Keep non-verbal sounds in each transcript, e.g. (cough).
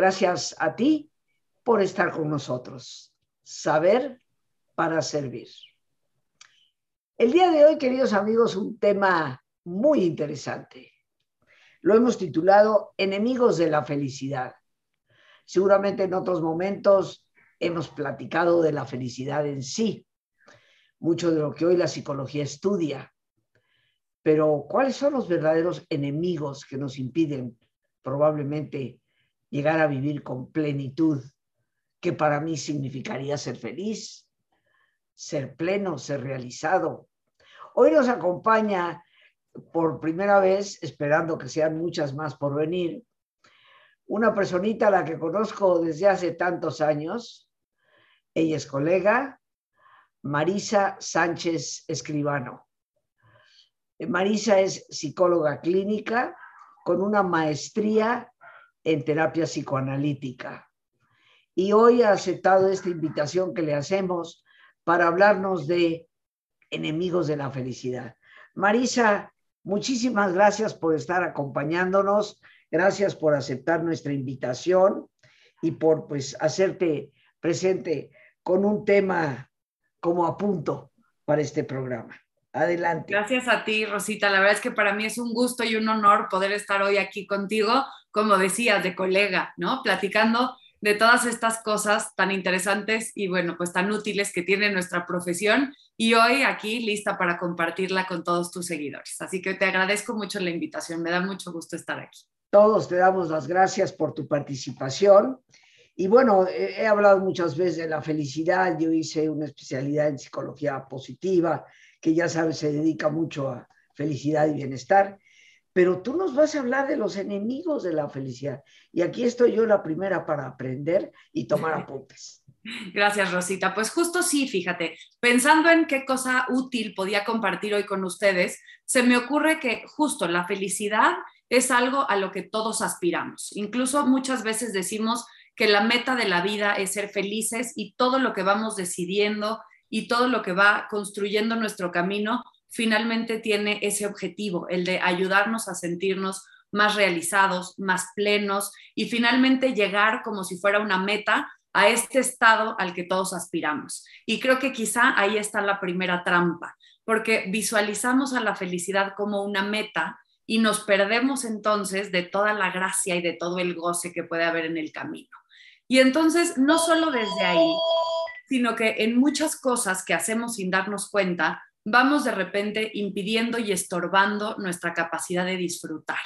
Gracias a ti por estar con nosotros. Saber para servir. El día de hoy, queridos amigos, un tema muy interesante. Lo hemos titulado Enemigos de la Felicidad. Seguramente en otros momentos hemos platicado de la felicidad en sí, mucho de lo que hoy la psicología estudia. Pero ¿cuáles son los verdaderos enemigos que nos impiden probablemente llegar a vivir con plenitud, que para mí significaría ser feliz, ser pleno, ser realizado? Hoy nos acompaña por primera vez, esperando que sean muchas más por venir, una personita a la que conozco desde hace tantos años. Ella es colega, Marisa Sánchez Escribano. Marisa es psicóloga clínica con una maestría en terapia psicoanalítica. Y hoy ha aceptado esta invitación que le hacemos para hablarnos de enemigos de la felicidad. Marisa, muchísimas gracias por estar acompañándonos, gracias por aceptar nuestra invitación y por pues hacerte presente con un tema como a punto para este programa. Adelante. Gracias a ti, Rosita. La verdad es que para mí es un gusto y un honor poder estar hoy aquí contigo, como decías, de colega, ¿no? Platicando de todas estas cosas tan interesantes y bueno, pues tan útiles que tiene nuestra profesión y hoy aquí lista para compartirla con todos tus seguidores. Así que te agradezco mucho la invitación, me da mucho gusto estar aquí. Todos te damos las gracias por tu participación. Y bueno, he hablado muchas veces de la felicidad, yo hice una especialidad en psicología positiva, que ya sabes, se dedica mucho a felicidad y bienestar pero tú nos vas a hablar de los enemigos de la felicidad. Y aquí estoy yo la primera para aprender y tomar (laughs) apuntes. Gracias, Rosita. Pues justo sí, fíjate, pensando en qué cosa útil podía compartir hoy con ustedes, se me ocurre que justo la felicidad es algo a lo que todos aspiramos. Incluso muchas veces decimos que la meta de la vida es ser felices y todo lo que vamos decidiendo y todo lo que va construyendo nuestro camino finalmente tiene ese objetivo, el de ayudarnos a sentirnos más realizados, más plenos y finalmente llegar como si fuera una meta a este estado al que todos aspiramos. Y creo que quizá ahí está la primera trampa, porque visualizamos a la felicidad como una meta y nos perdemos entonces de toda la gracia y de todo el goce que puede haber en el camino. Y entonces, no solo desde ahí, sino que en muchas cosas que hacemos sin darnos cuenta, vamos de repente impidiendo y estorbando nuestra capacidad de disfrutar,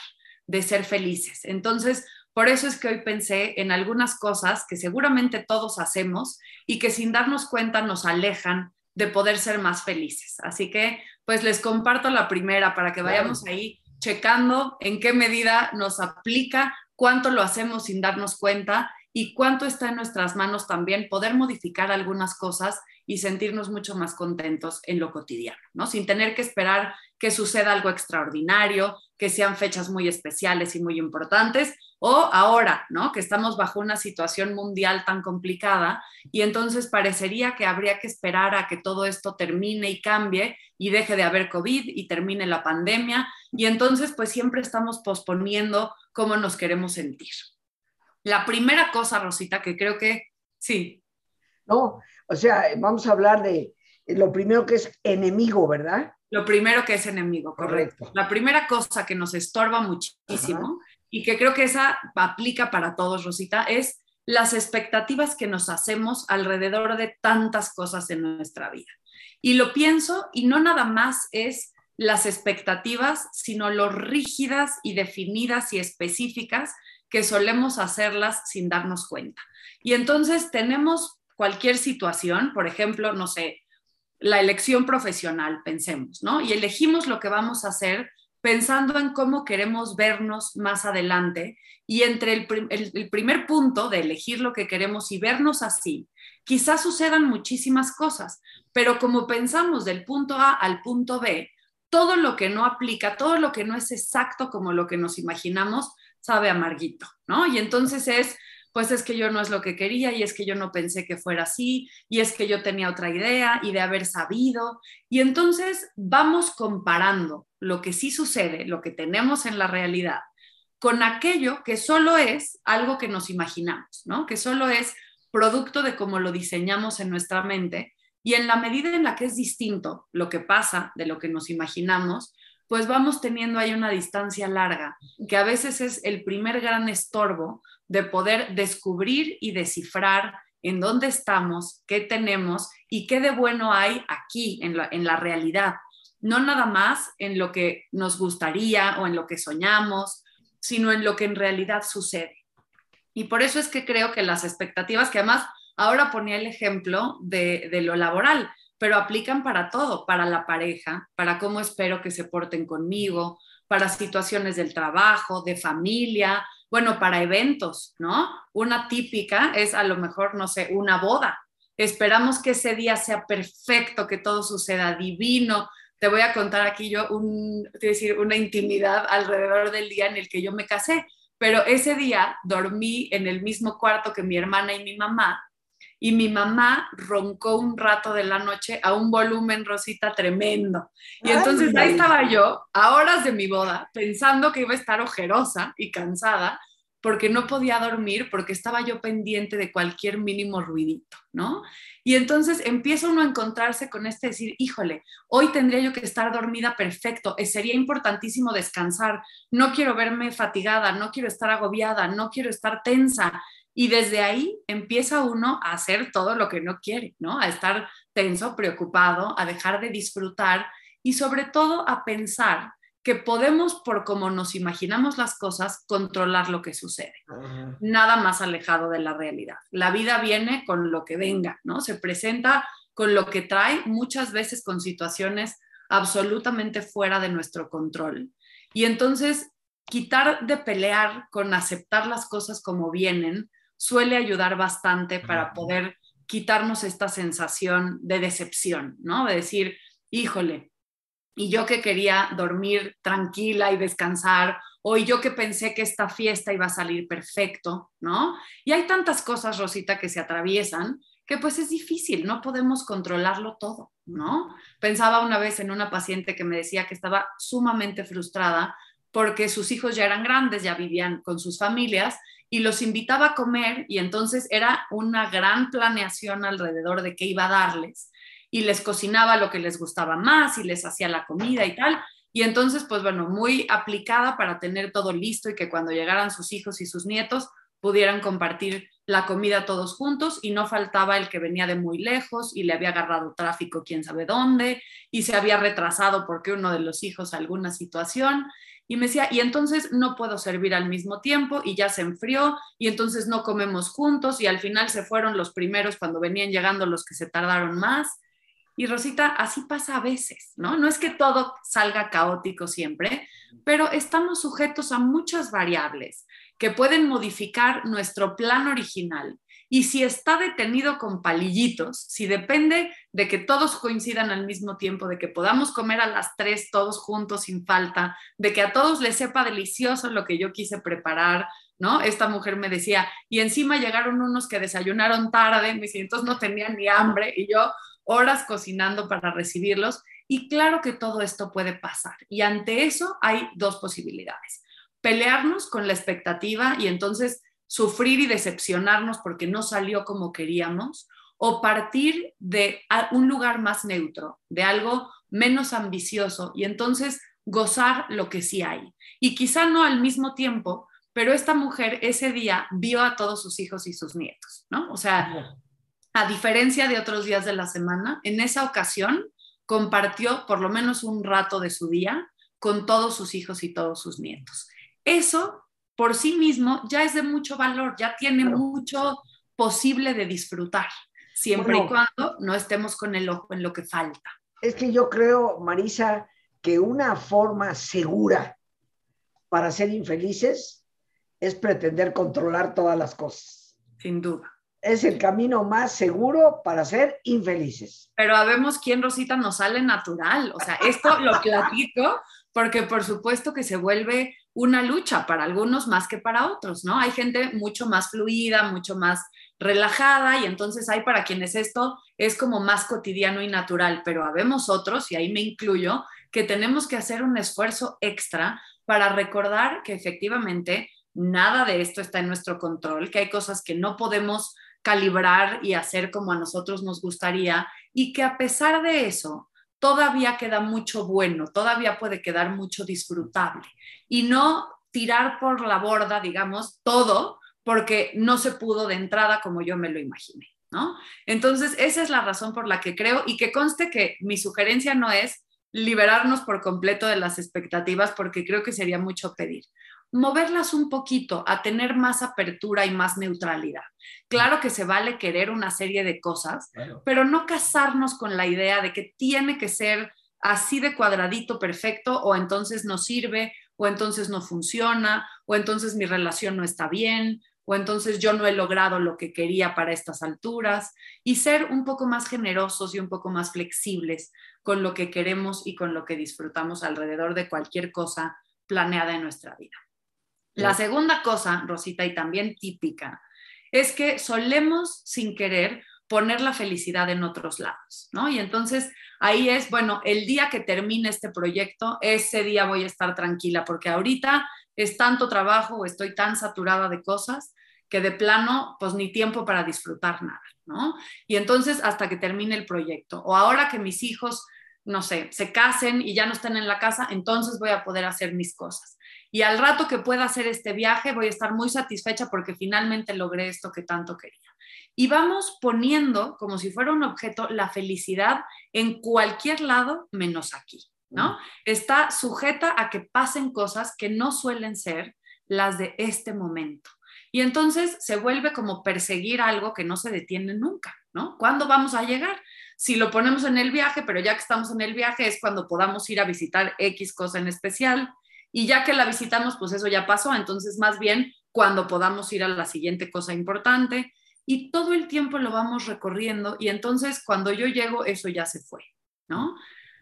de ser felices. Entonces, por eso es que hoy pensé en algunas cosas que seguramente todos hacemos y que sin darnos cuenta nos alejan de poder ser más felices. Así que, pues les comparto la primera para que vayamos ahí checando en qué medida nos aplica, cuánto lo hacemos sin darnos cuenta y cuánto está en nuestras manos también poder modificar algunas cosas y sentirnos mucho más contentos en lo cotidiano, ¿no? Sin tener que esperar que suceda algo extraordinario, que sean fechas muy especiales y muy importantes, o ahora, ¿no? Que estamos bajo una situación mundial tan complicada y entonces parecería que habría que esperar a que todo esto termine y cambie y deje de haber COVID y termine la pandemia y entonces pues siempre estamos posponiendo cómo nos queremos sentir. La primera cosa, Rosita, que creo que sí. No, o sea, vamos a hablar de lo primero que es enemigo, ¿verdad? Lo primero que es enemigo, correcto. La primera cosa que nos estorba muchísimo y que creo que esa aplica para todos, Rosita, es las expectativas que nos hacemos alrededor de tantas cosas en nuestra vida. Y lo pienso y no nada más es las expectativas, sino lo rígidas y definidas y específicas que solemos hacerlas sin darnos cuenta. Y entonces tenemos cualquier situación, por ejemplo, no sé, la elección profesional, pensemos, ¿no? Y elegimos lo que vamos a hacer pensando en cómo queremos vernos más adelante y entre el, el, primer punto de elegir lo que queremos y vernos así, quizás sucedan muchísimas cosas, pero como pensamos del punto A al punto B, todo lo que no aplica, todo lo que no es exacto como lo que nos imaginamos, sabe amarguito, ¿no? Y entonces es, pues es que yo no es lo que quería y es que yo no pensé que fuera así y es que yo tenía otra idea y de haber sabido. Y entonces vamos comparando lo que sí sucede, lo que tenemos en la realidad, con aquello que solo es algo que nos imaginamos, ¿no? Que solo es producto de cómo lo diseñamos en nuestra mente y en la medida en la que es distinto lo que pasa de lo que nos imaginamos, pues vamos teniendo ahí una distancia larga, que a veces es el primer gran estorbo de poder descubrir y descifrar en dónde estamos, qué tenemos y qué de bueno hay aquí en la, en la realidad. No nada más en lo que nos gustaría o en lo que soñamos, sino en lo que en realidad sucede. Y por eso es que creo que las expectativas, que además ahora ponía el ejemplo de, de lo laboral, pero aplican para todo, para la pareja, para cómo espero que se porten conmigo, para situaciones del trabajo, de familia, bueno, para eventos, ¿no? Una típica es a lo mejor, no sé, una boda. Esperamos que ese día sea perfecto, que todo suceda divino. Te voy a contar aquí yo un, decir, una intimidad alrededor del día en el que yo me casé, pero ese día dormí en el mismo cuarto que mi hermana y mi mamá y mi mamá roncó un rato de la noche a un volumen rosita tremendo. Y entonces ahí estaba yo, a horas de mi boda, pensando que iba a estar ojerosa y cansada, porque no podía dormir, porque estaba yo pendiente de cualquier mínimo ruidito, ¿no? Y entonces empieza uno a encontrarse con este decir, híjole, hoy tendría yo que estar dormida perfecto, eh, sería importantísimo descansar, no quiero verme fatigada, no quiero estar agobiada, no quiero estar tensa. Y desde ahí empieza uno a hacer todo lo que no quiere, ¿no? A estar tenso, preocupado, a dejar de disfrutar y sobre todo a pensar que podemos, por como nos imaginamos las cosas, controlar lo que sucede. Nada más alejado de la realidad. La vida viene con lo que venga, ¿no? Se presenta con lo que trae, muchas veces con situaciones absolutamente fuera de nuestro control. Y entonces, quitar de pelear con aceptar las cosas como vienen, suele ayudar bastante para poder quitarnos esta sensación de decepción, ¿no? De decir, híjole, y yo que quería dormir tranquila y descansar, o yo que pensé que esta fiesta iba a salir perfecto, ¿no? Y hay tantas cosas, Rosita, que se atraviesan que pues es difícil, no podemos controlarlo todo, ¿no? Pensaba una vez en una paciente que me decía que estaba sumamente frustrada porque sus hijos ya eran grandes, ya vivían con sus familias y los invitaba a comer y entonces era una gran planeación alrededor de qué iba a darles y les cocinaba lo que les gustaba más y les hacía la comida y tal. Y entonces, pues bueno, muy aplicada para tener todo listo y que cuando llegaran sus hijos y sus nietos pudieran compartir la comida todos juntos y no faltaba el que venía de muy lejos y le había agarrado tráfico quién sabe dónde y se había retrasado porque uno de los hijos alguna situación y me decía, y entonces no puedo servir al mismo tiempo y ya se enfrió y entonces no comemos juntos y al final se fueron los primeros cuando venían llegando los que se tardaron más. Y Rosita, así pasa a veces, ¿no? No es que todo salga caótico siempre, pero estamos sujetos a muchas variables que pueden modificar nuestro plan original. Y si está detenido con palillitos, si depende de que todos coincidan al mismo tiempo, de que podamos comer a las tres todos juntos sin falta, de que a todos les sepa delicioso lo que yo quise preparar, ¿no? Esta mujer me decía, y encima llegaron unos que desayunaron tarde, me entonces no tenían ni hambre, y yo horas cocinando para recibirlos. Y claro que todo esto puede pasar. Y ante eso hay dos posibilidades. Pelearnos con la expectativa y entonces sufrir y decepcionarnos porque no salió como queríamos, o partir de un lugar más neutro, de algo menos ambicioso y entonces gozar lo que sí hay. Y quizá no al mismo tiempo, pero esta mujer ese día vio a todos sus hijos y sus nietos, ¿no? O sea, a diferencia de otros días de la semana, en esa ocasión compartió por lo menos un rato de su día con todos sus hijos y todos sus nietos. Eso por sí mismo ya es de mucho valor, ya tiene mucho posible de disfrutar, siempre y cuando no estemos con el ojo en lo que falta. Es que yo creo, Marisa, que una forma segura para ser infelices es pretender controlar todas las cosas. Sin duda es el camino más seguro para ser infelices. Pero habemos quién, Rosita, nos sale natural. O sea, esto lo platico porque por supuesto que se vuelve una lucha para algunos más que para otros, ¿no? Hay gente mucho más fluida, mucho más relajada y entonces hay para quienes esto es como más cotidiano y natural, pero habemos otros, y ahí me incluyo, que tenemos que hacer un esfuerzo extra para recordar que efectivamente nada de esto está en nuestro control, que hay cosas que no podemos calibrar y hacer como a nosotros nos gustaría y que a pesar de eso, todavía queda mucho bueno, todavía puede quedar mucho disfrutable y no tirar por la borda, digamos, todo porque no se pudo de entrada como yo me lo imaginé, ¿no? Entonces, esa es la razón por la que creo y que conste que mi sugerencia no es liberarnos por completo de las expectativas porque creo que sería mucho pedir moverlas un poquito a tener más apertura y más neutralidad. Claro que se vale querer una serie de cosas, pero no casarnos con la idea de que tiene que ser así de cuadradito perfecto o entonces no sirve o entonces no funciona o entonces mi relación no está bien o entonces yo no he logrado lo que quería para estas alturas y ser un poco más generosos y un poco más flexibles con lo que queremos y con lo que disfrutamos alrededor de cualquier cosa planeada en nuestra vida. La segunda cosa, Rosita, y también típica, es que solemos sin querer poner la felicidad en otros lados, ¿no? Y entonces ahí es, bueno, el día que termine este proyecto, ese día voy a estar tranquila, porque ahorita es tanto trabajo o estoy tan saturada de cosas que de plano, pues ni tiempo para disfrutar nada, ¿no? Y entonces hasta que termine el proyecto, o ahora que mis hijos, no sé, se casen y ya no estén en la casa, entonces voy a poder hacer mis cosas y al rato que pueda hacer este viaje voy a estar muy satisfecha porque finalmente logré esto que tanto quería. Y vamos poniendo como si fuera un objeto la felicidad en cualquier lado menos aquí, ¿no? Mm. Está sujeta a que pasen cosas que no suelen ser las de este momento. Y entonces se vuelve como perseguir algo que no se detiene nunca, ¿no? ¿Cuándo vamos a llegar? Si lo ponemos en el viaje, pero ya que estamos en el viaje es cuando podamos ir a visitar X cosa en especial, y ya que la visitamos, pues eso ya pasó, entonces más bien cuando podamos ir a la siguiente cosa importante y todo el tiempo lo vamos recorriendo y entonces cuando yo llego eso ya se fue, ¿no?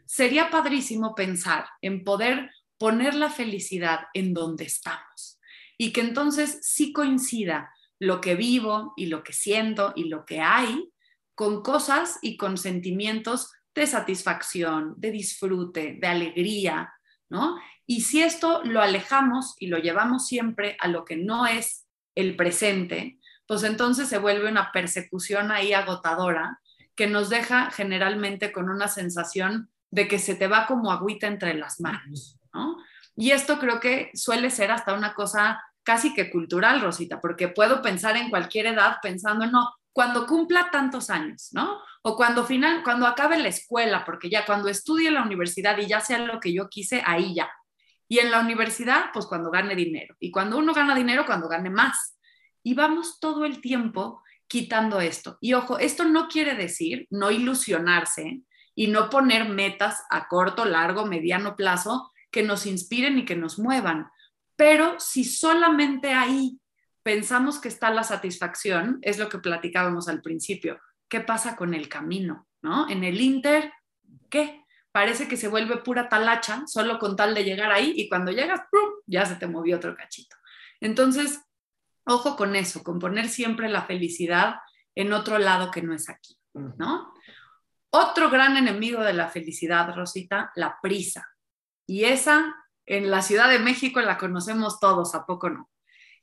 Sería padrísimo pensar en poder poner la felicidad en donde estamos y que entonces sí coincida lo que vivo y lo que siento y lo que hay con cosas y con sentimientos de satisfacción, de disfrute, de alegría, ¿no? Y si esto lo alejamos y lo llevamos siempre a lo que no es el presente, pues entonces se vuelve una persecución ahí agotadora que nos deja generalmente con una sensación de que se te va como agüita entre las manos, ¿no? Y esto creo que suele ser hasta una cosa casi que cultural, Rosita, porque puedo pensar en cualquier edad pensando, no, cuando cumpla tantos años, ¿no? O cuando final, cuando acabe la escuela, porque ya cuando estudie la universidad y ya sea lo que yo quise, ahí ya. Y en la universidad, pues cuando gane dinero. Y cuando uno gana dinero, cuando gane más. Y vamos todo el tiempo quitando esto. Y ojo, esto no quiere decir no ilusionarse y no poner metas a corto, largo, mediano plazo que nos inspiren y que nos muevan. Pero si solamente ahí pensamos que está la satisfacción, es lo que platicábamos al principio. ¿Qué pasa con el camino? ¿No? En el Inter, ¿qué? Parece que se vuelve pura talacha solo con tal de llegar ahí y cuando llegas, ya se te movió otro cachito. Entonces, ojo con eso, con poner siempre la felicidad en otro lado que no es aquí, ¿no? Otro gran enemigo de la felicidad, Rosita, la prisa. Y esa en la Ciudad de México la conocemos todos, ¿a poco no?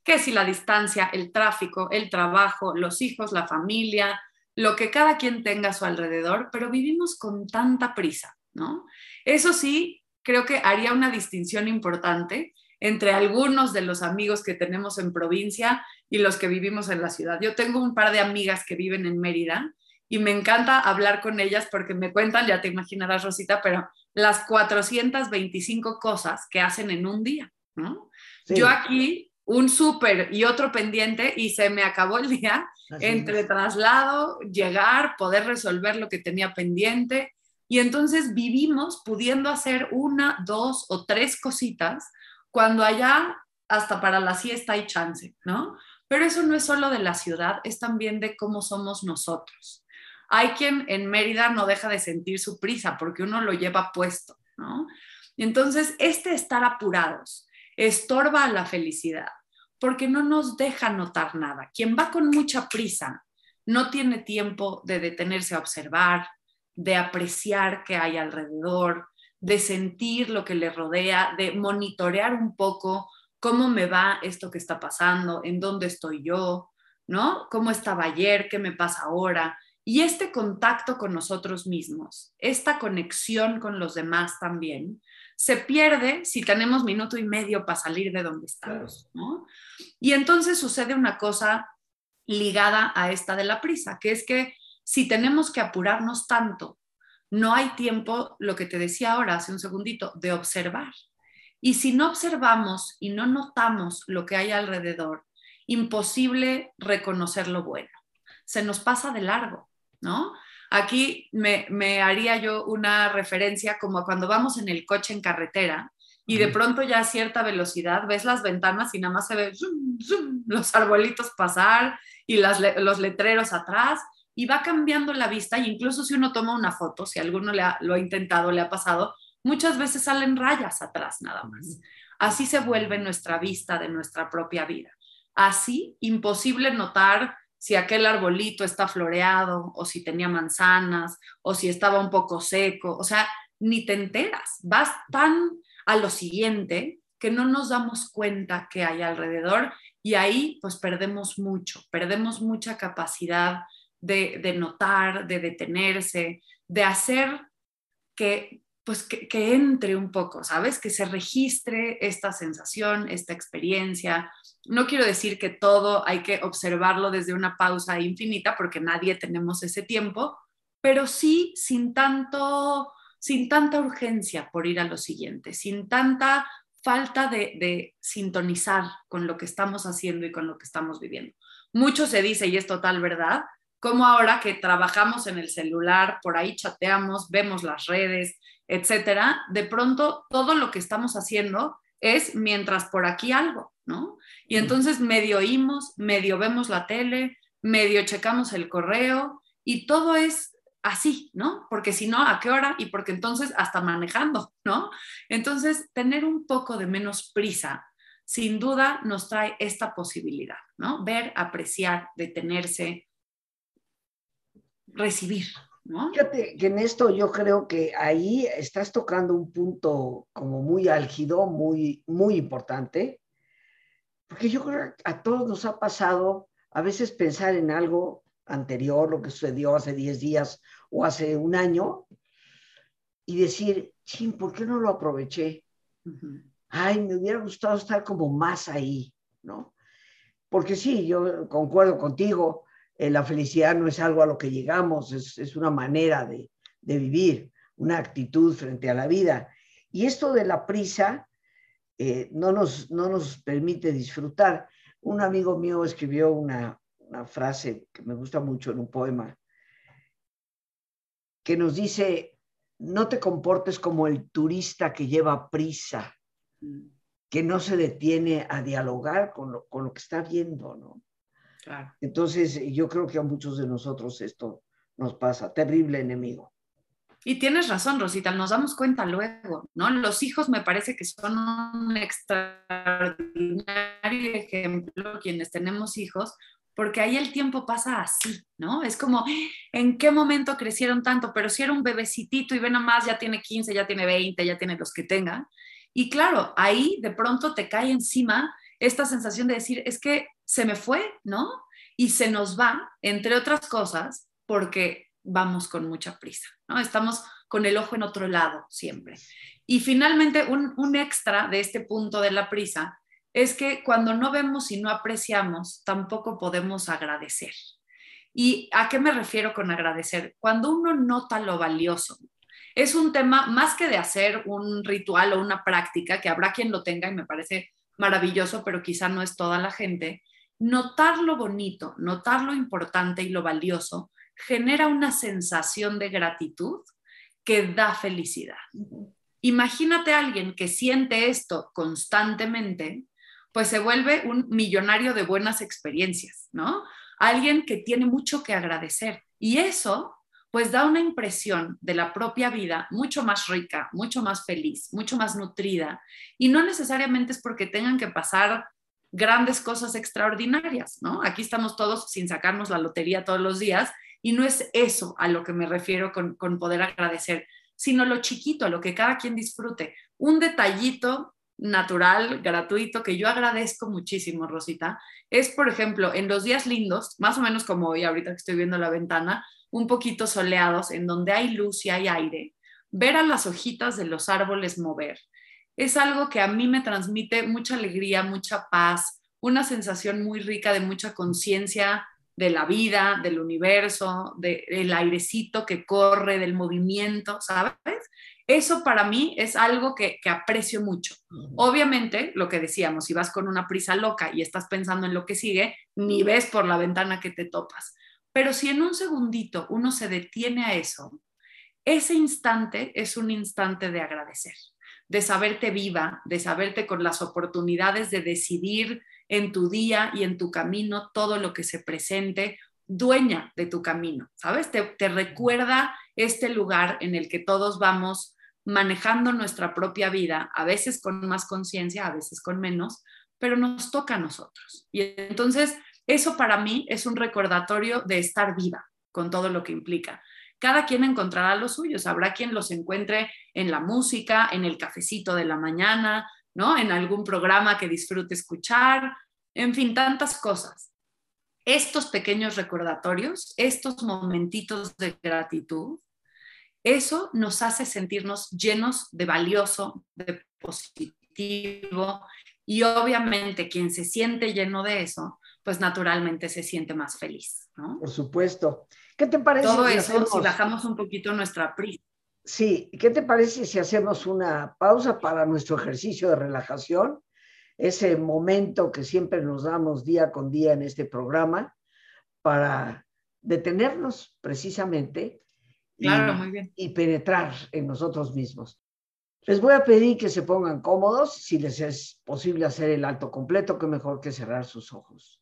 que si la distancia, el tráfico, el trabajo, los hijos, la familia, lo que cada quien tenga a su alrededor, pero vivimos con tanta prisa, ¿no? Eso sí, creo que haría una distinción importante entre algunos de los amigos que tenemos en provincia y los que vivimos en la ciudad. Yo tengo un par de amigas que viven en Mérida y me encanta hablar con ellas porque me cuentan, ya te imaginarás Rosita, pero las 425 cosas que hacen en un día, ¿no? Yo aquí un súper y otro pendiente y se me acabó el día entre traslado, llegar, poder resolver lo que tenía pendiente. Y entonces vivimos pudiendo hacer una, dos o tres cositas cuando allá hasta para la siesta hay chance, ¿no? Pero eso no es solo de la ciudad, es también de cómo somos nosotros. Hay quien en Mérida no deja de sentir su prisa porque uno lo lleva puesto, ¿no? Entonces, este estar apurados estorba a la felicidad porque no nos deja notar nada. Quien va con mucha prisa no tiene tiempo de detenerse a observar, de apreciar qué hay alrededor, de sentir lo que le rodea, de monitorear un poco cómo me va esto que está pasando, en dónde estoy yo, ¿no? ¿Cómo estaba ayer? ¿Qué me pasa ahora? Y este contacto con nosotros mismos, esta conexión con los demás también, se pierde si tenemos minuto y medio para salir de donde estamos, ¿no? Y entonces sucede una cosa ligada a esta de la prisa, que es que si tenemos que apurarnos tanto, no hay tiempo, lo que te decía ahora hace un segundito, de observar. Y si no observamos y no notamos lo que hay alrededor, imposible reconocer lo bueno. Se nos pasa de largo, ¿no? Aquí me, haría yo una referencia como cuando vamos en el coche en carretera y de pronto ya a cierta velocidad ves las ventanas y nada más se ve los arbolitos pasar y los letreros atrás y va cambiando la vista y incluso si uno toma una foto, si alguno le lo ha intentado, le ha pasado, muchas veces salen rayas atrás nada más. Así se vuelve nuestra vista de nuestra propia vida. Así, imposible notar si aquel arbolito está floreado o si tenía manzanas o si estaba un poco seco. O sea, ni te enteras. Vas tan a lo siguiente que no nos damos cuenta que hay alrededor y ahí pues perdemos mucho, perdemos mucha capacidad de, notar, de detenerse, de hacer que pues que, entre un poco, ¿sabes? Que se registre esta sensación, esta experiencia. No quiero decir que todo hay que observarlo desde una pausa infinita, porque nadie tenemos ese tiempo, pero sí sin tanto, sin tanta urgencia por ir a lo siguiente, sin tanta falta de, de sintonizar con lo que estamos haciendo y con lo que estamos viviendo. Mucho se dice, y es total verdad, como ahora que trabajamos en el celular, por ahí chateamos, vemos las redes, etcétera, de pronto todo lo que estamos haciendo es mientras por aquí algo, ¿no? Y entonces medio oímos, medio vemos la tele, medio checamos el correo y todo es así, ¿no? Porque si no, ¿a qué hora? Y porque entonces hasta manejando, ¿no? Entonces, tener un poco de menos prisa, sin duda nos trae esta posibilidad, ¿no? Ver, apreciar, detenerse, recibir, Fíjate que en esto yo creo que ahí estás tocando un punto como muy álgido, muy, muy importante, porque yo creo que a todos nos ha pasado a veces pensar en algo anterior, lo que sucedió hace 10 días o hace un año, y decir, ching, ¿por qué no lo aproveché? Ay, me hubiera gustado estar como más ahí, ¿no? Porque sí, yo concuerdo contigo, eh, la felicidad no es algo a lo que llegamos, es, una manera de, vivir, una actitud frente a la vida. Y esto de la prisa eh, no, nos, no nos permite disfrutar. Un amigo mío escribió una, una frase que me gusta mucho en un poema, que nos dice, no te comportes como el turista que lleva prisa, mm. que no se detiene a dialogar con lo, con lo que está viendo, ¿no? Entonces, yo creo que a muchos de nosotros esto nos pasa, terrible enemigo. Y tienes razón, Rosita, nos damos cuenta luego, ¿no? Los hijos me parece que son un extraordinario ejemplo, quienes tenemos hijos, porque ahí el tiempo pasa así, ¿no? Es como, ¿en qué momento crecieron tanto? Pero si era un bebecitito y ve nomás, ya tiene 15, ya tiene 20, ya tiene los que tenga. Y claro, ahí de pronto te cae encima esta sensación de decir, es que se me fue, ¿no? Y se nos va, entre otras cosas, porque vamos con mucha prisa, ¿no? Estamos con el ojo en otro lado siempre. Y finalmente, un, extra de este punto de la prisa es que cuando no vemos y no apreciamos, tampoco podemos agradecer. ¿Y a qué me refiero con agradecer? Cuando uno nota lo valioso, es un tema más que de hacer un ritual o una práctica, que habrá quien lo tenga y me parece maravilloso, pero quizá no es toda la gente, notar lo bonito, notar lo importante y lo valioso genera una sensación de gratitud que da felicidad. Imagínate a alguien que siente esto constantemente, pues se vuelve un millonario de buenas experiencias, ¿no? Alguien que tiene mucho que agradecer. Y eso pues da una impresión de la propia vida mucho más rica, mucho más feliz, mucho más nutrida. Y no necesariamente es porque tengan que pasar grandes cosas extraordinarias, ¿no? Aquí estamos todos sin sacarnos la lotería todos los días y no es eso a lo que me refiero con, poder agradecer, sino lo chiquito, lo que cada quien disfrute. Un detallito natural, gratuito, que yo agradezco muchísimo, Rosita, es, por ejemplo, en los días lindos, más o menos como hoy, ahorita que estoy viendo la ventana, un poquito soleados, en donde hay luz y hay aire, ver a las hojitas de los árboles mover. Es algo que a mí me transmite mucha alegría, mucha paz, una sensación muy rica de mucha conciencia de la vida, del universo, del airecito que corre, del movimiento, ¿sabes? Eso para mí es algo que, aprecio mucho. Obviamente, lo que decíamos, si vas con una prisa loca y estás pensando en lo que sigue, ni ves por la ventana que te topas. Pero si en un segundito uno se detiene a eso, ese instante es un instante de agradecer, de saberte viva, de saberte con las oportunidades de decidir en tu día y en tu camino todo lo que se presente, dueña de tu camino, ¿sabes? Te, te recuerda este lugar en el que todos vamos manejando nuestra propia vida, a veces con más conciencia, a veces con menos, pero nos toca a nosotros. Y entonces, eso para mí es un recordatorio de estar viva con todo lo que implica. Cada quien encontrará los suyos, habrá quien los encuentre en la música, en el cafecito de la mañana, ¿no? En algún programa que disfrute escuchar, en fin, tantas cosas. Estos pequeños recordatorios, estos momentitos de gratitud, eso nos hace sentirnos llenos de valioso, de positivo y obviamente quien se siente lleno de eso, pues naturalmente se siente más feliz. ¿no? Por supuesto. ¿Qué te parece? Todo eso si bajamos un poquito nuestra prisa. Sí, ¿qué te parece si hacemos una pausa para nuestro ejercicio de relajación? Ese momento que siempre nos damos día con día en este programa para detenernos precisamente y, penetrar en nosotros mismos. Les voy a pedir que se pongan cómodos, si les es posible hacer el alto completo, que mejor que cerrar sus ojos.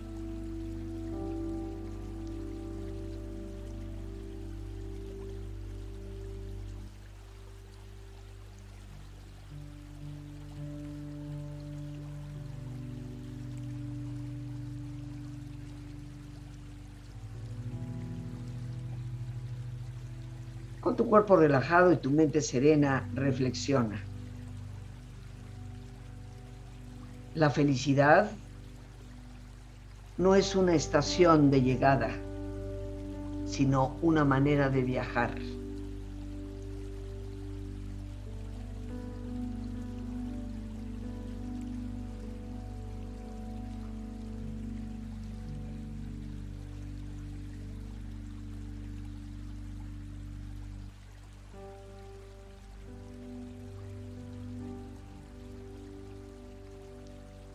Con tu cuerpo relajado y tu mente serena, reflexiona. La felicidad no es una estación de llegada, sino una manera de viajar.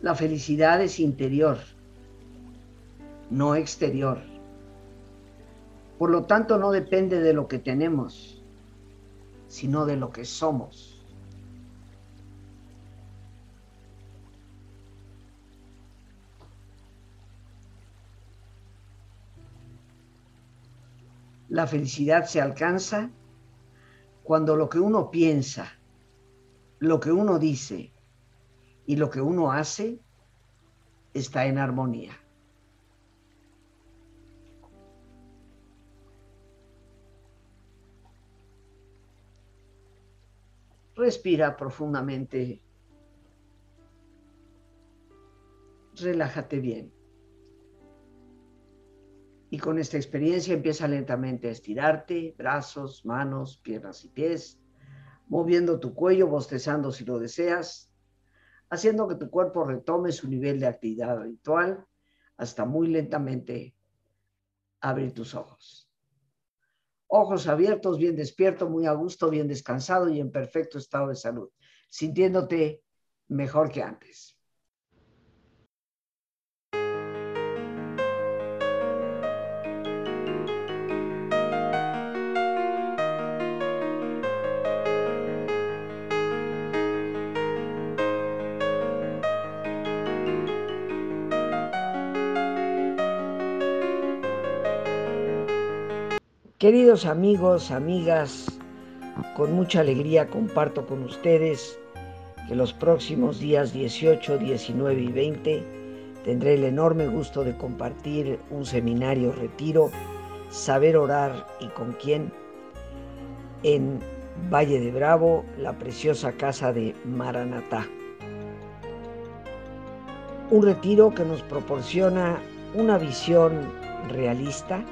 La felicidad es interior, no exterior. Por lo tanto, no depende de lo que tenemos, sino de lo que somos. La felicidad se alcanza cuando lo que uno piensa, lo que uno dice y lo que uno hace está en armonía. Respira profundamente. Relájate bien. Y con esta experiencia empieza lentamente a estirarte, brazos, manos, piernas y pies, moviendo tu cuello, bostezando si lo deseas, haciendo que tu cuerpo retome su nivel de actividad habitual hasta muy lentamente abrir tus ojos. Ojos abiertos, bien despierto, muy a gusto, bien descansado y en perfecto estado de salud, sintiéndote mejor que antes. Queridos amigos, amigas, con mucha alegría comparto con ustedes que los próximos días 18, 19 y 20 tendré el enorme gusto de compartir un seminario retiro, saber orar y con quién, en Valle de Bravo, la preciosa casa de Maranatá. Un retiro que nos proporciona una visión realista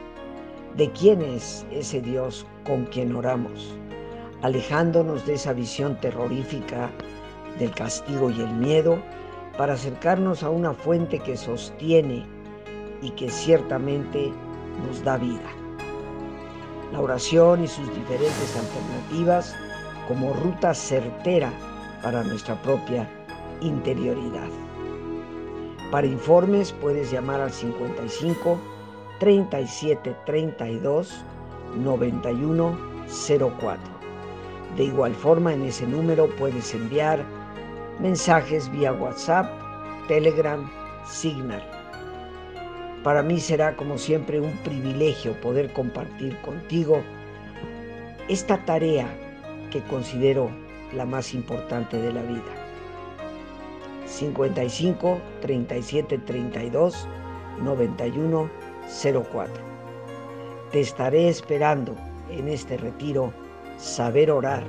de quién es ese Dios con quien oramos, alejándonos de esa visión terrorífica del castigo y el miedo para acercarnos a una fuente que sostiene y que ciertamente nos da vida. La oración y sus diferentes alternativas como ruta certera para nuestra propia interioridad. Para informes puedes llamar al 55 37 32 91 04. De igual forma, en ese número puedes enviar mensajes vía WhatsApp, Telegram, Signal. Para mí será como siempre un privilegio poder compartir contigo esta tarea que considero la más importante de la vida. 55 37 32 91 04. Te estaré esperando en este retiro Saber Orar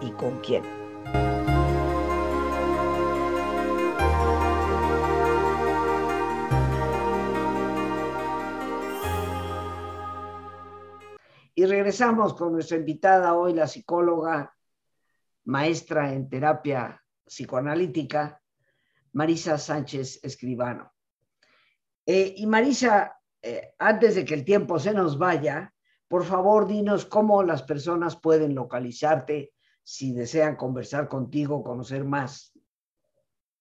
y con quién. Y regresamos con nuestra invitada hoy, la psicóloga, maestra en terapia psicoanalítica, Marisa Sánchez Escribano. Eh, y Marisa, eh, antes de que el tiempo se nos vaya, por favor, dinos cómo las personas pueden localizarte si desean conversar contigo, conocer más.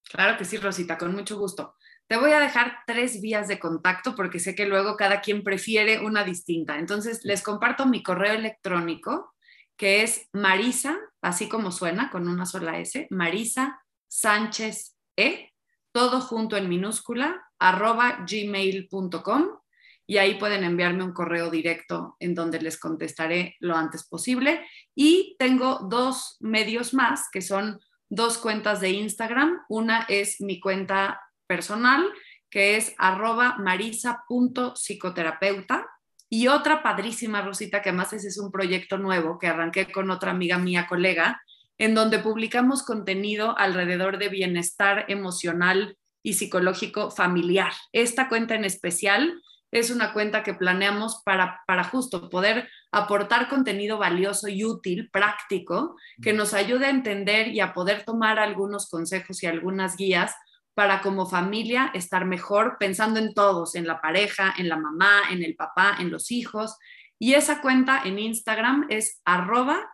Claro que sí, Rosita, con mucho gusto. Te voy a dejar tres vías de contacto porque sé que luego cada quien prefiere una distinta. Entonces, les comparto mi correo electrónico, que es Marisa, así como suena, con una sola S, Marisa Sánchez E, todo junto en minúscula, arroba gmail.com y ahí pueden enviarme un correo directo en donde les contestaré lo antes posible. Y tengo dos medios más, que son dos cuentas de Instagram. Una es mi cuenta personal, que es arroba marisa.psicoterapeuta. Y otra padrísima, Rosita, que más ese es un proyecto nuevo que arranqué con otra amiga mía, colega, en donde publicamos contenido alrededor de bienestar emocional y psicológico familiar. Esta cuenta en especial es una cuenta que planeamos para, para justo poder aportar contenido valioso y útil, práctico, que nos ayude a entender y a poder tomar algunos consejos y algunas guías para como familia estar mejor pensando en todos, en la pareja, en la mamá, en el papá, en los hijos. Y esa cuenta en Instagram es arroba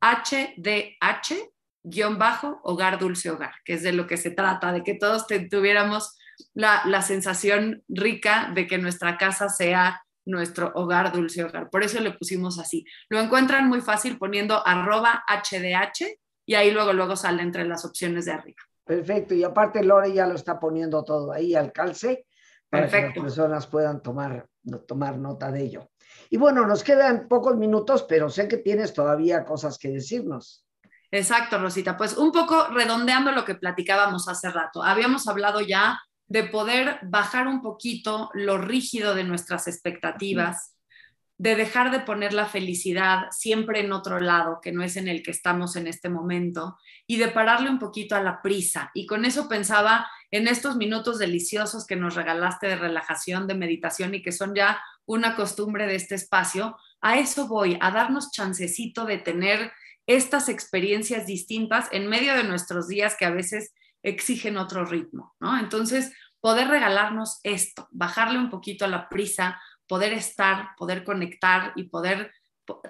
HDH-hogar dulce hogar, que es de lo que se trata, de que todos tuviéramos la, sensación rica de que nuestra casa sea nuestro hogar, dulce hogar. Por eso le pusimos así. Lo encuentran muy fácil poniendo arroba HDH y ahí luego, luego sale entre las opciones de arriba. Perfecto. Y aparte Lore ya lo está poniendo todo ahí al calce para que las personas puedan tomar, tomar nota de ello. Y bueno, nos quedan pocos minutos, pero sé que tienes todavía cosas que decirnos. Exacto, Rosita. Pues un poco redondeando lo que platicábamos hace rato. Habíamos hablado ya de poder bajar un poquito lo rígido de nuestras expectativas, de dejar de poner la felicidad siempre en otro lado, que no es en el que estamos en este momento, y de pararle un poquito a la prisa. Y con eso pensaba en estos minutos deliciosos que nos regalaste de relajación, de meditación y que son ya una costumbre de este espacio. A eso voy, a darnos chancecito de tener estas experiencias distintas en medio de nuestros días que a veces exigen otro ritmo, ¿no? Entonces, poder regalarnos esto, bajarle un poquito a la prisa, poder estar, poder conectar y poder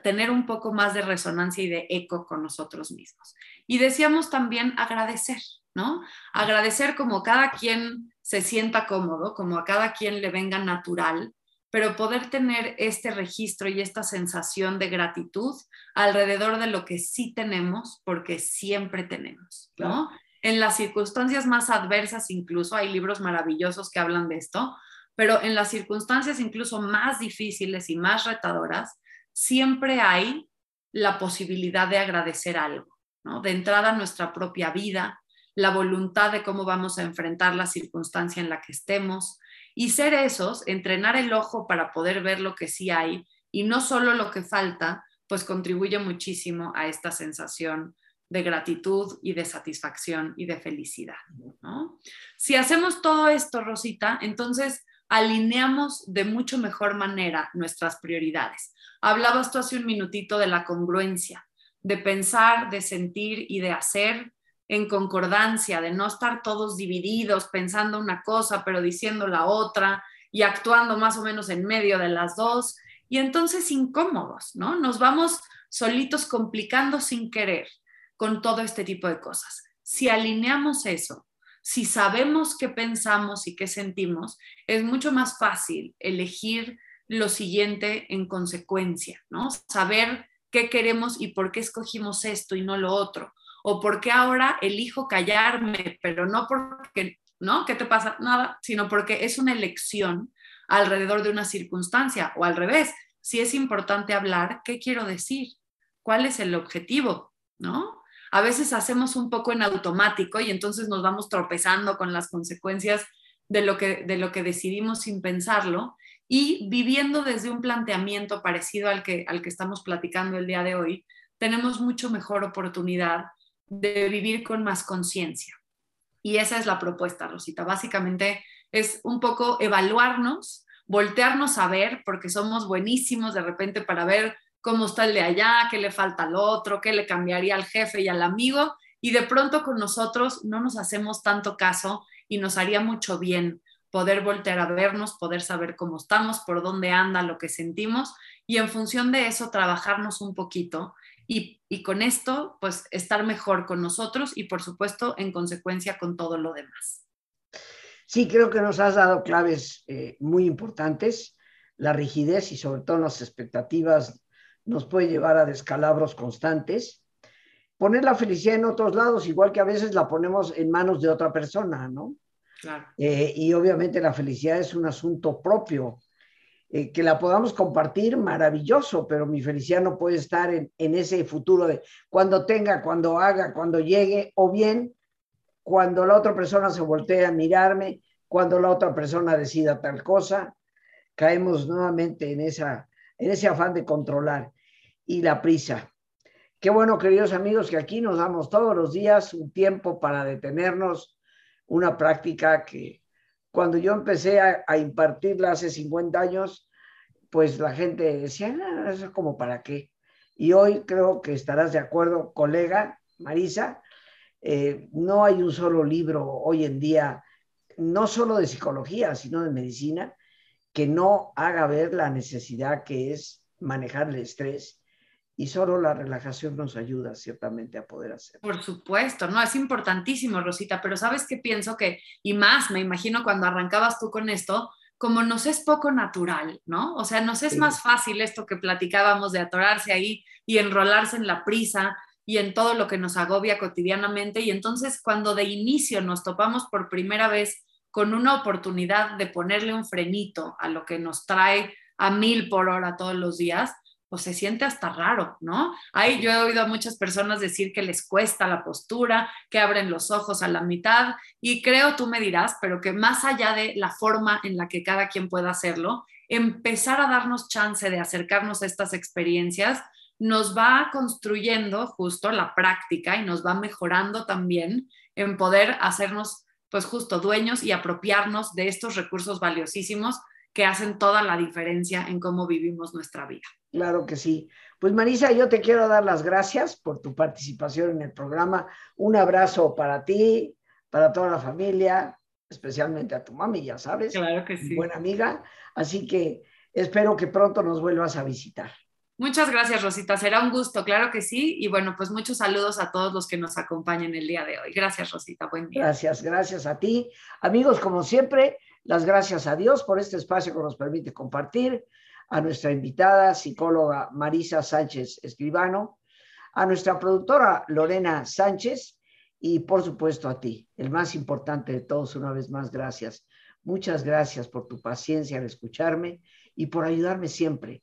tener un poco más de resonancia y de eco con nosotros mismos. Y decíamos también agradecer, ¿no? Agradecer como cada quien se sienta cómodo, como a cada quien le venga natural, pero poder tener este registro y esta sensación de gratitud alrededor de lo que sí tenemos, porque siempre tenemos, ¿no? En las circunstancias más adversas incluso, hay libros maravillosos que hablan de esto, pero en las circunstancias incluso más difíciles y más retadoras, siempre hay la posibilidad de agradecer algo, ¿no? De entrada nuestra propia vida, la voluntad de cómo vamos a enfrentar la circunstancia en la que estemos y ser esos, entrenar el ojo para poder ver lo que sí hay y no solo lo que falta, pues contribuye muchísimo a esta sensación de gratitud y de satisfacción y de felicidad. ¿no? Si hacemos todo esto, Rosita, entonces alineamos de mucho mejor manera nuestras prioridades. Hablabas tú hace un minutito de la congruencia, de pensar, de sentir y de hacer en concordancia, de no estar todos divididos pensando una cosa pero diciendo la otra y actuando más o menos en medio de las dos y entonces incómodos, ¿no? Nos vamos solitos complicando sin querer con todo este tipo de cosas. Si alineamos eso, si sabemos qué pensamos y qué sentimos, es mucho más fácil elegir lo siguiente en consecuencia, ¿no? Saber qué queremos y por qué escogimos esto y no lo otro o por qué ahora elijo callarme, pero no porque, ¿no? ¿Qué te pasa? Nada, sino porque es una elección alrededor de una circunstancia o al revés. Si es importante hablar, ¿qué quiero decir? ¿Cuál es el objetivo? ¿No? A veces hacemos un poco en automático y entonces nos vamos tropezando con las consecuencias de lo que, de lo que decidimos sin pensarlo y viviendo desde un planteamiento parecido al que, al que estamos platicando el día de hoy, tenemos mucho mejor oportunidad de vivir con más conciencia. Y esa es la propuesta, Rosita. Básicamente es un poco evaluarnos, voltearnos a ver, porque somos buenísimos de repente para ver cómo está el de allá, qué le falta al otro, qué le cambiaría al jefe y al amigo, y de pronto con nosotros no nos hacemos tanto caso y nos haría mucho bien poder voltear a vernos, poder saber cómo estamos, por dónde anda lo que sentimos y en función de eso trabajarnos un poquito y, con esto, pues estar mejor con nosotros y, por supuesto, en consecuencia con todo lo demás. Sí, creo que nos has dado claves eh, muy importantes. La rigidez y sobre todo las expectativas nos puede llevar a descalabros constantes. Poner la felicidad en otros lados, igual que a veces la ponemos en manos de otra persona, ¿no? Claro. Eh, y obviamente la felicidad es un asunto propio eh, que la podamos compartir, maravilloso, pero mi felicidad no puede estar en, en, ese futuro de cuando tenga, cuando haga, cuando llegue, o bien cuando la otra persona se voltea a mirarme, cuando la otra persona decida tal cosa, caemos nuevamente en, esa, en ese afán de controlar y la prisa. Qué bueno, queridos amigos, que aquí nos damos todos los días un tiempo para detenernos, una práctica que cuando yo empecé a, impartirla hace 50 años, pues la gente decía, ah, eso es como para qué. Y hoy creo que estarás de acuerdo, colega Marisa, eh, no hay un solo libro hoy en día, no solo de psicología, sino de medicina, que no haga ver la necesidad que es manejar el estrés y solo la relajación nos ayuda ciertamente a poder hacerlo. Por supuesto, no, es importantísimo, Rosita, pero sabes que pienso que, y más, me imagino cuando arrancabas tú con esto, como nos es poco natural, ¿no? O sea, nos es más fácil esto que platicábamos de atorarse ahí y enrolarse en la prisa y en todo lo que nos agobia cotidianamente. Y entonces cuando de inicio nos topamos por primera vez con una oportunidad de ponerle un frenito a lo que nos trae a mil por hora todos los días, pues se siente hasta raro, ¿no? Ahí yo he oído a muchas personas decir que les cuesta la postura, que abren los ojos a la mitad y creo, tú me dirás, pero que más allá de la forma en la que cada quien pueda hacerlo, empezar a darnos chance de acercarnos a estas experiencias nos va construyendo justo la práctica y nos va mejorando también en poder hacernos pues justo dueños y apropiarnos de estos recursos valiosísimos que hacen toda la diferencia en cómo vivimos nuestra vida. Claro que sí. Pues Marisa, yo te quiero dar las gracias por tu participación en el programa. Un abrazo para ti, para toda la familia, especialmente a tu mami, ya sabes. Claro que sí. Buena amiga. Así que espero que pronto nos vuelvas a visitar. Muchas gracias, Rosita. Será un gusto, claro que sí. Y bueno, pues muchos saludos a todos los que nos acompañan el día de hoy. Gracias, Rosita. Buen día. Gracias, gracias a ti. Amigos, como siempre, las gracias a Dios por este espacio que nos permite compartir, a nuestra invitada, psicóloga Marisa Sánchez Escribano, a nuestra productora Lorena Sánchez Y por supuesto a ti, el más importante de todos, una vez más, gracias. Muchas gracias por tu paciencia al escucharme y por ayudarme siempre